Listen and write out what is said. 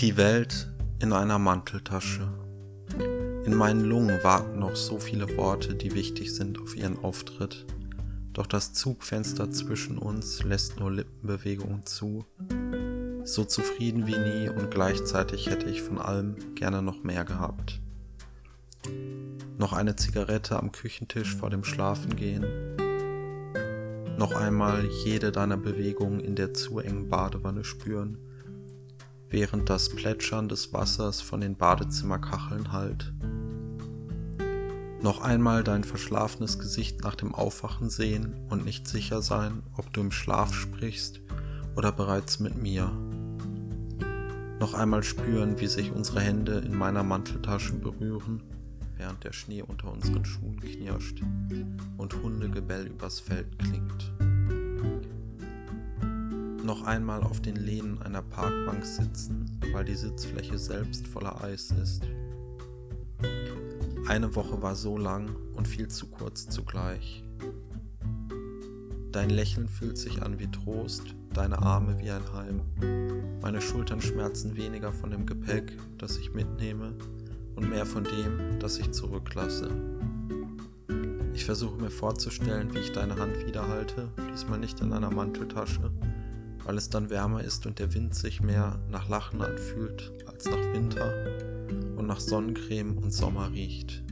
Die Welt in einer Manteltasche. In meinen Lungen warten noch so viele Worte, die wichtig sind auf ihren Auftritt. Doch das Zugfenster zwischen uns lässt nur Lippenbewegungen zu. So zufrieden wie nie und gleichzeitig hätte ich von allem gerne noch mehr gehabt. Noch eine Zigarette am Küchentisch vor dem Schlafengehen. Noch einmal jede deiner Bewegungen in der zu engen Badewanne spüren während das Plätschern des Wassers von den Badezimmerkacheln hallt. Noch einmal dein verschlafenes Gesicht nach dem Aufwachen sehen und nicht sicher sein, ob du im Schlaf sprichst oder bereits mit mir. Noch einmal spüren, wie sich unsere Hände in meiner Manteltasche berühren, während der Schnee unter unseren Schuhen knirscht und Hundegebell übers Feld klingt noch einmal auf den Lehnen einer Parkbank sitzen, weil die Sitzfläche selbst voller Eis ist. Eine Woche war so lang und viel zu kurz zugleich. Dein Lächeln fühlt sich an wie Trost, deine Arme wie ein Heim. Meine Schultern schmerzen weniger von dem Gepäck, das ich mitnehme, und mehr von dem, das ich zurücklasse. Ich versuche mir vorzustellen, wie ich deine Hand wiederhalte, diesmal nicht in einer Manteltasche, weil es dann wärmer ist und der Wind sich mehr nach Lachen anfühlt als nach Winter und nach Sonnencreme und Sommer riecht.